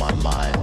my mind.